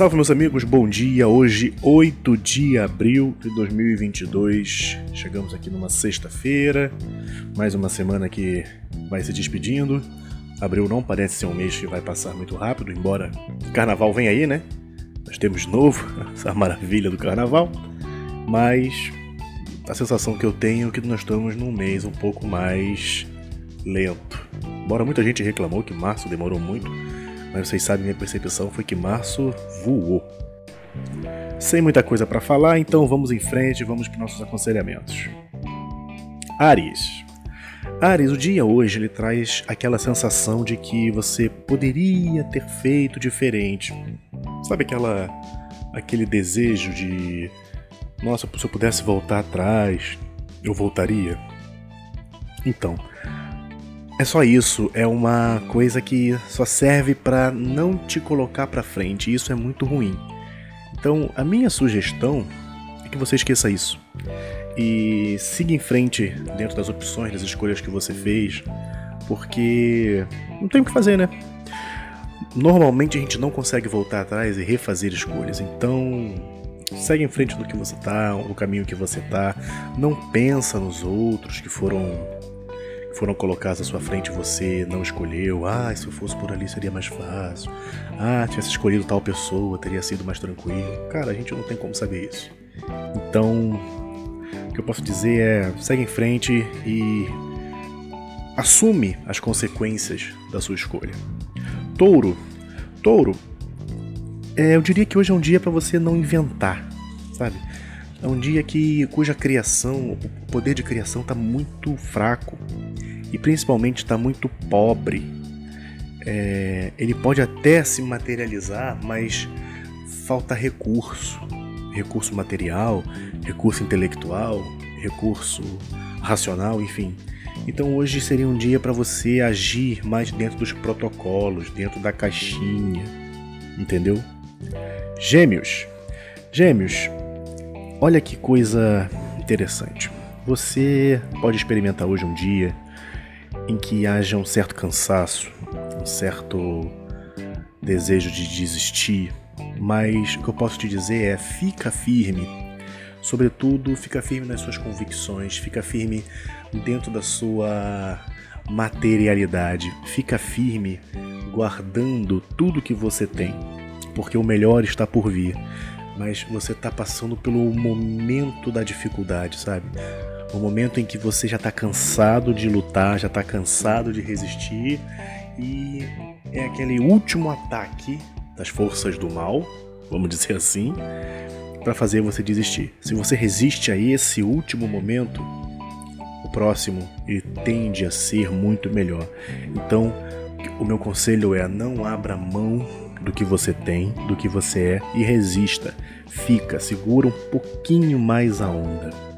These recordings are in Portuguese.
salve meus amigos, bom dia. Hoje, 8 de abril de 2022. Chegamos aqui numa sexta-feira, mais uma semana que vai se despedindo. Abril não parece ser um mês que vai passar muito rápido, embora carnaval venha aí, né? Nós temos novo essa maravilha do carnaval, mas a sensação que eu tenho é que nós estamos num mês um pouco mais lento. Embora muita gente reclamou que março demorou muito, mas vocês sabem, minha percepção foi que março voou. Sem muita coisa para falar, então vamos em frente, vamos para nossos aconselhamentos. Ares. Ares, o dia hoje ele traz aquela sensação de que você poderia ter feito diferente. Sabe aquela aquele desejo de nossa, se eu pudesse voltar atrás, eu voltaria? Então, é só isso, é uma coisa que só serve para não te colocar para frente, e isso é muito ruim. Então, a minha sugestão é que você esqueça isso e siga em frente dentro das opções, das escolhas que você fez, porque não tem o que fazer, né? Normalmente a gente não consegue voltar atrás e refazer escolhas, então segue em frente no que você tá, no caminho que você tá, não pensa nos outros que foram foram colocados à sua frente você não escolheu. Ah, se eu fosse por ali seria mais fácil. Ah, tivesse escolhido tal pessoa, teria sido mais tranquilo. Cara, a gente não tem como saber isso. Então, o que eu posso dizer é: segue em frente e assume as consequências da sua escolha. Touro. Touro, é, eu diria que hoje é um dia para você não inventar, sabe? É um dia que cuja criação, o poder de criação está muito fraco e principalmente está muito pobre. É, ele pode até se materializar, mas falta recurso, recurso material, recurso intelectual, recurso racional, enfim. Então hoje seria um dia para você agir mais dentro dos protocolos, dentro da caixinha, entendeu? Gêmeos. Gêmeos, olha que coisa interessante. Você pode experimentar hoje um dia em que haja um certo cansaço, um certo desejo de desistir, mas o que eu posso te dizer é fica firme. Sobretudo, fica firme nas suas convicções, fica firme dentro da sua materialidade, fica firme guardando tudo que você tem, porque o melhor está por vir. Mas você está passando pelo momento da dificuldade, sabe? O momento em que você já está cansado de lutar, já está cansado de resistir e é aquele último ataque das forças do mal, vamos dizer assim, para fazer você desistir. Se você resiste a esse último momento, o próximo ele tende a ser muito melhor. Então, o meu conselho é não abra mão do que você tem, do que você é e resista. Fica, segura um pouquinho mais a onda.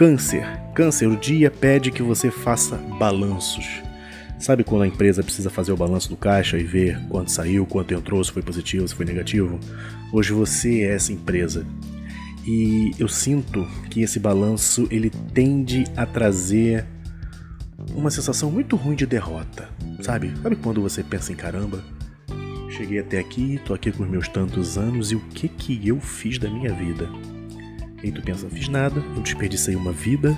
Câncer. Câncer, o dia pede que você faça balanços. Sabe quando a empresa precisa fazer o balanço do caixa e ver quanto saiu, quanto entrou, se foi positivo, se foi negativo? Hoje você é essa empresa. E eu sinto que esse balanço ele tende a trazer uma sensação muito ruim de derrota, sabe? Sabe quando você pensa em caramba, cheguei até aqui, tô aqui com os meus tantos anos e o que que eu fiz da minha vida? E aí tu pensa, fiz nada, eu desperdicei uma vida,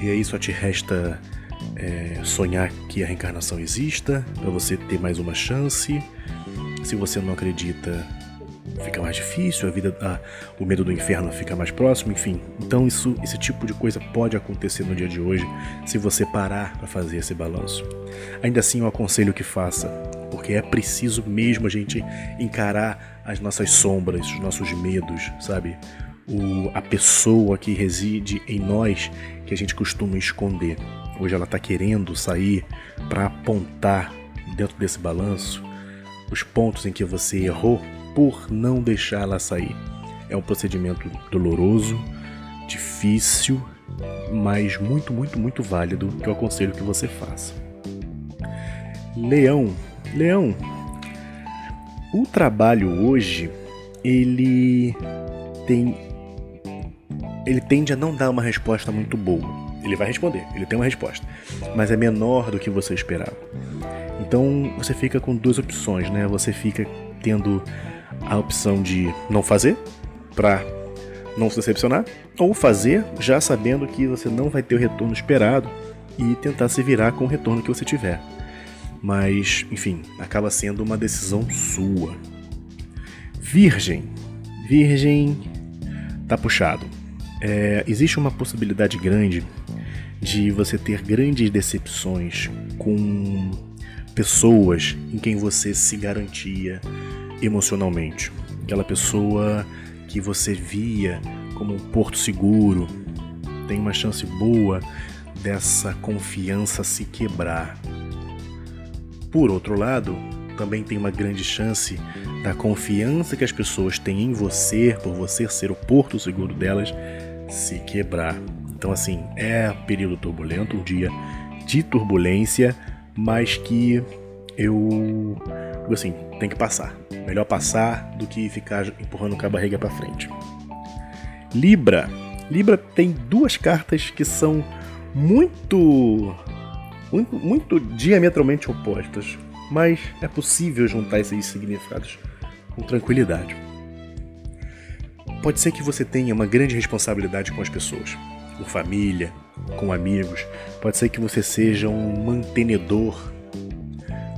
e aí só te resta é, sonhar que a reencarnação exista, para você ter mais uma chance. Se você não acredita, fica mais difícil, a vida, o medo do inferno fica mais próximo, enfim. Então isso, esse tipo de coisa pode acontecer no dia de hoje se você parar para fazer esse balanço. Ainda assim, eu aconselho que faça, porque é preciso mesmo a gente encarar as nossas sombras, os nossos medos, sabe? O, a pessoa que reside em nós que a gente costuma esconder. Hoje ela está querendo sair para apontar dentro desse balanço os pontos em que você errou por não deixar ela sair. É um procedimento doloroso, difícil, mas muito, muito, muito válido que eu aconselho que você faça. Leão, Leão, o trabalho hoje ele tem ele tende a não dar uma resposta muito boa. Ele vai responder, ele tem uma resposta, mas é menor do que você esperava. Então você fica com duas opções, né? Você fica tendo a opção de não fazer para não se decepcionar, ou fazer já sabendo que você não vai ter o retorno esperado e tentar se virar com o retorno que você tiver. Mas, enfim, acaba sendo uma decisão sua. Virgem. Virgem tá puxado. É, existe uma possibilidade grande de você ter grandes decepções com pessoas em quem você se garantia emocionalmente. Aquela pessoa que você via como um porto seguro, tem uma chance boa dessa confiança se quebrar. Por outro lado, também tem uma grande chance da confiança que as pessoas têm em você, por você ser o porto seguro delas, se quebrar. Então, assim, é período turbulento, um dia de turbulência, mas que eu, assim, tem que passar. Melhor passar do que ficar empurrando com a barriga para frente. Libra. Libra tem duas cartas que são muito, muito, muito diametralmente opostas, mas é possível juntar esses significados com tranquilidade. Pode ser que você tenha uma grande responsabilidade com as pessoas, com família, com amigos. Pode ser que você seja um mantenedor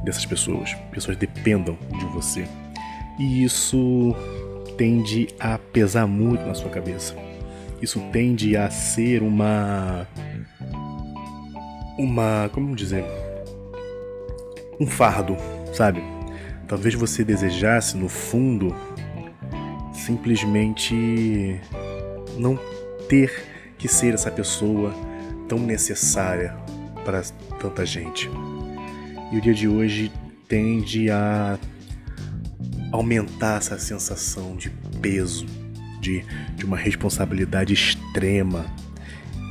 dessas pessoas. Pessoas dependam de você. E isso tende a pesar muito na sua cabeça. Isso tende a ser uma. Uma. Como dizer? Um fardo, sabe? Talvez você desejasse, no fundo, simplesmente não ter que ser essa pessoa tão necessária para tanta gente. E o dia de hoje tende a aumentar essa sensação de peso, de, de uma responsabilidade extrema.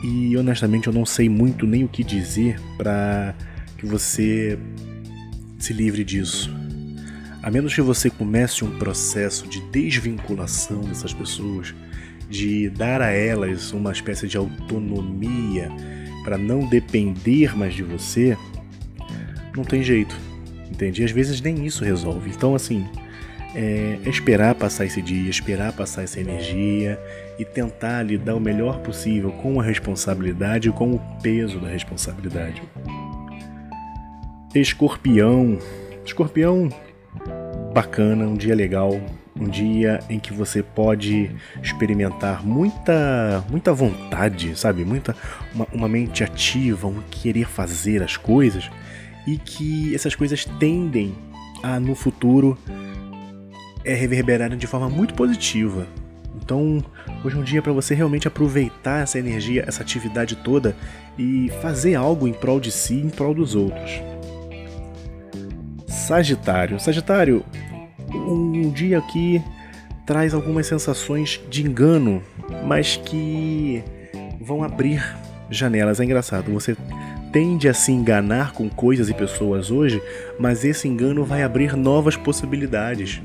E honestamente eu não sei muito nem o que dizer para que você se livre disso. A menos que você comece um processo de desvinculação dessas pessoas, de dar a elas uma espécie de autonomia para não depender mais de você, não tem jeito, entende? Às vezes nem isso resolve. Então, assim, é, é esperar passar esse dia, esperar passar essa energia e tentar lidar o melhor possível com a responsabilidade e com o peso da responsabilidade. Escorpião. Escorpião bacana, um dia legal, um dia em que você pode experimentar muita muita vontade, sabe? Muita uma, uma mente ativa, um querer fazer as coisas e que essas coisas tendem a no futuro é reverberarem de forma muito positiva. Então, hoje é um dia para você realmente aproveitar essa energia, essa atividade toda e fazer algo em prol de si, em prol dos outros. Sagitário. Sagitário, um dia que traz algumas sensações de engano, mas que vão abrir janelas. É engraçado, você tende a se enganar com coisas e pessoas hoje, mas esse engano vai abrir novas possibilidades.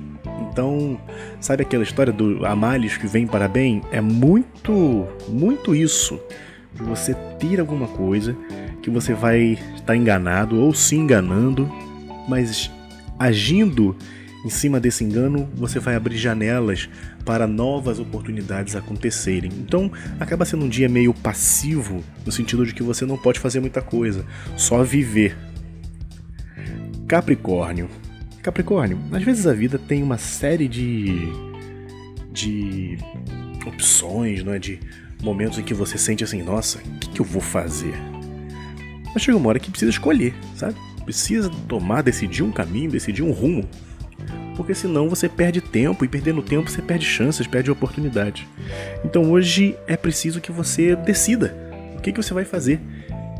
Então, sabe aquela história do Amálios que vem para bem? É muito, muito isso. Você ter alguma coisa que você vai estar enganado ou se enganando, mas agindo em cima desse engano, você vai abrir janelas para novas oportunidades acontecerem. Então, acaba sendo um dia meio passivo, no sentido de que você não pode fazer muita coisa, só viver. Capricórnio. Capricórnio, às vezes a vida tem uma série de de opções, não é? De momentos em que você sente assim, nossa, o que, que eu vou fazer? Mas chega uma hora que precisa escolher, sabe? Precisa tomar, decidir um caminho, decidir um rumo porque senão você perde tempo e perdendo tempo você perde chances, perde oportunidades. Então hoje é preciso que você decida o que, que você vai fazer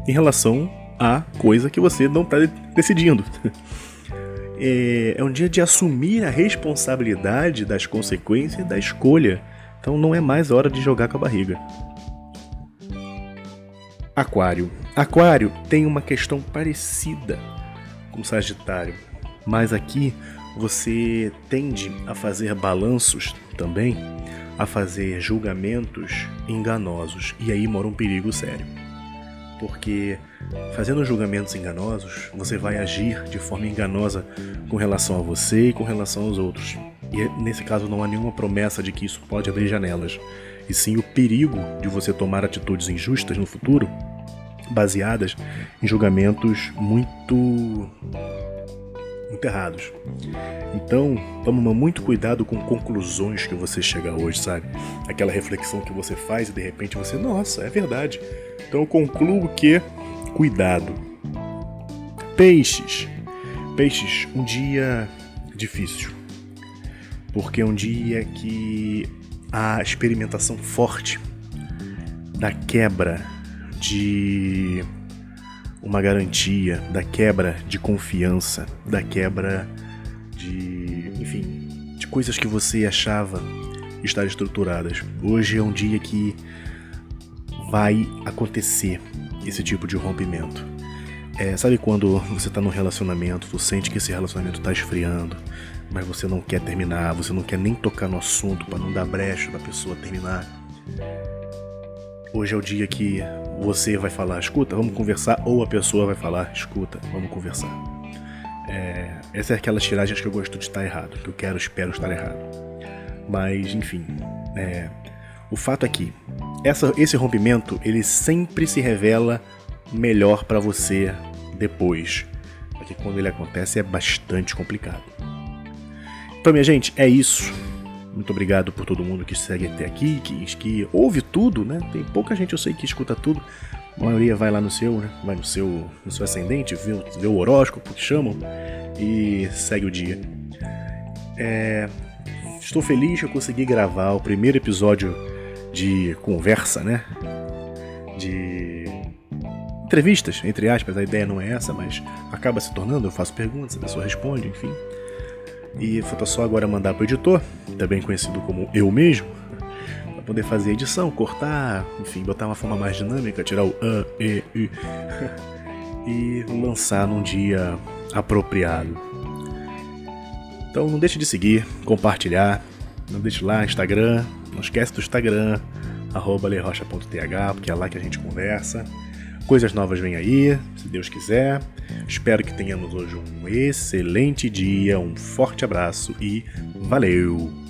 em relação à coisa que você não está decidindo. É, é um dia de assumir a responsabilidade das consequências da escolha. Então não é mais hora de jogar com a barriga. Aquário. Aquário tem uma questão parecida com Sagitário, mas aqui você tende a fazer balanços também, a fazer julgamentos enganosos, e aí mora um perigo sério. Porque fazendo julgamentos enganosos, você vai agir de forma enganosa com relação a você e com relação aos outros. E nesse caso não há nenhuma promessa de que isso pode abrir janelas, e sim o perigo de você tomar atitudes injustas no futuro, baseadas em julgamentos muito muito errados. Então, toma muito cuidado com conclusões que você chega hoje, sabe? Aquela reflexão que você faz e de repente você, nossa, é verdade. Então eu concluo que cuidado. Peixes. Peixes, um dia difícil. Porque é um dia que a experimentação forte da quebra de uma garantia, da quebra de confiança, da quebra de, enfim, de coisas que você achava estar estruturadas. Hoje é um dia que vai acontecer esse tipo de rompimento. É, sabe quando você está num relacionamento, tu sente que esse relacionamento está esfriando, mas você não quer terminar, você não quer nem tocar no assunto para não dar brecha da pessoa terminar. Hoje é o dia que você vai falar, escuta, vamos conversar, ou a pessoa vai falar, escuta, vamos conversar. É, essa é aquelas tiragens que eu gosto de estar errado, que eu quero, espero estar errado. Mas, enfim, é, o fato é que essa, esse rompimento ele sempre se revela melhor para você depois, porque quando ele acontece é bastante complicado. Então, minha gente, é isso. Muito obrigado por todo mundo que segue até aqui, que, que ouve tudo, né? Tem pouca gente eu sei que escuta tudo. A maioria vai lá no seu, né? Vai no seu, no seu ascendente, vê, vê o horóscopo que chamam e segue o dia. É, estou feliz que eu consegui gravar o primeiro episódio de conversa, né? De entrevistas, entre aspas, a ideia não é essa, mas acaba se tornando, eu faço perguntas, a pessoa responde, enfim. E falta só agora mandar para o editor, também conhecido como eu mesmo, para poder fazer a edição, cortar, enfim, botar uma forma mais dinâmica, tirar o a, e, u e lançar num dia apropriado. Então não deixe de seguir, compartilhar, não deixe lá Instagram, não esquece do Instagram, arroba porque é lá que a gente conversa. Coisas novas vêm aí, se Deus quiser. Espero que tenhamos hoje um excelente dia, um forte abraço e valeu!